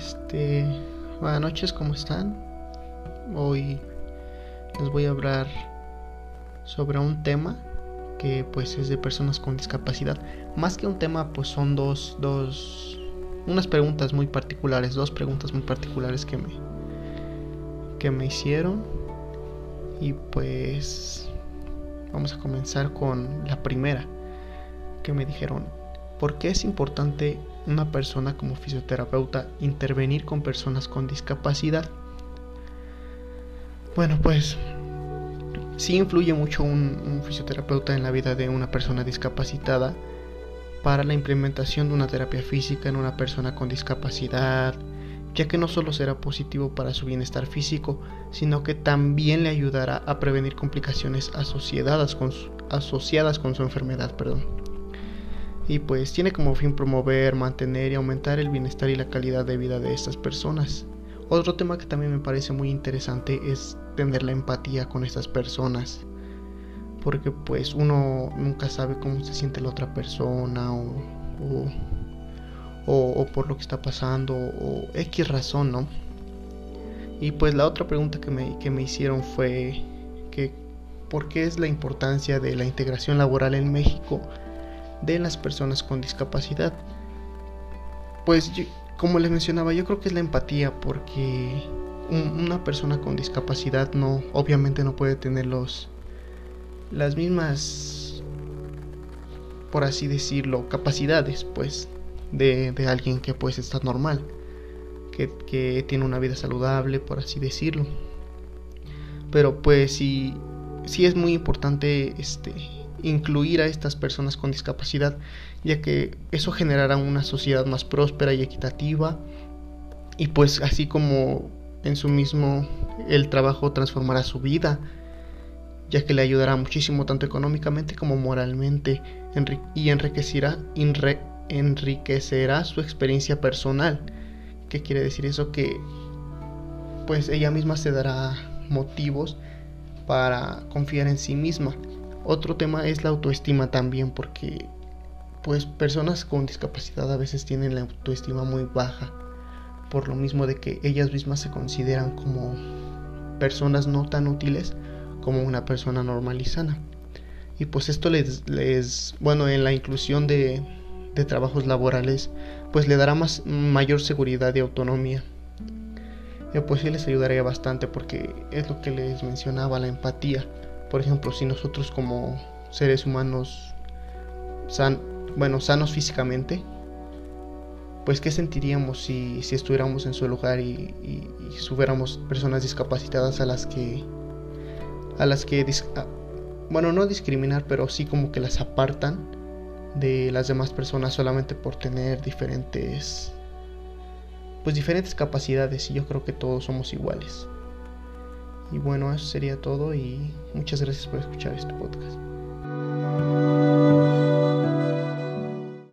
Este, buenas noches, ¿cómo están? Hoy les voy a hablar sobre un tema que pues es de personas con discapacidad. Más que un tema, pues son dos, dos, unas preguntas muy particulares, dos preguntas muy particulares que me, que me hicieron. Y pues vamos a comenzar con la primera que me dijeron, ¿por qué es importante una persona como fisioterapeuta intervenir con personas con discapacidad? Bueno, pues sí influye mucho un, fisioterapeuta en la vida de una persona discapacitada para la implementación de una terapia física en una persona con discapacidad, ya que no solo será positivo para su bienestar físico, sino que también le ayudará a prevenir complicaciones asociadas con su, asociadas con su enfermedad. Perdón. Y pues tiene como fin promover, mantener y aumentar el bienestar y la calidad de vida de estas personas. Otro tema que también me parece muy interesante es tener la empatía con estas personas. Porque pues uno nunca sabe cómo se siente la otra persona o, o, por lo que está pasando o X razón, ¿no? Y pues la otra pregunta que me, que me hicieron fue que ¿por qué es la importancia de la integración laboral en México de las personas con discapacidad? Pues como les mencionaba, yo creo que es la empatía porque una persona con discapacidad no, obviamente no puede tener los, las mismas, por así decirlo, capacidades, pues, de, alguien que pues está normal, que, que, tiene una vida saludable, por así decirlo. Pero pues sí, sí es muy importante este incluir a estas personas con discapacidad, ya que eso generará una sociedad más próspera y equitativa. Y pues así como en su mismo el trabajo transformará su vida, ya que le ayudará muchísimo tanto económicamente como moralmente y enriquecerá, enriquecerá su experiencia personal. ¿Qué quiere decir eso? Que pues ella misma se dará motivos para confiar en sí misma otro tema es la autoestima también, porque pues personas con discapacidad a veces tienen la autoestima muy baja, por lo mismo de que ellas mismas se consideran como personas no tan útiles como una persona normal y sana. Y pues esto les, bueno, en la inclusión de, de trabajos laborales, pues le dará más, mayor seguridad y autonomía. Y pues sí les ayudaría bastante porque es lo que les mencionaba, la empatía. Por ejemplo, si nosotros como seres humanos, bueno, sanos físicamente, pues qué sentiríamos si, si estuviéramos en su lugar y, y, personas discapacitadas a las que, a las que, bueno, no discriminar, pero sí como que las apartan de las demás personas solamente por tener diferentes, pues diferentes capacidades y yo creo que todos somos iguales. Y bueno, eso sería todo y muchas gracias por escuchar este podcast.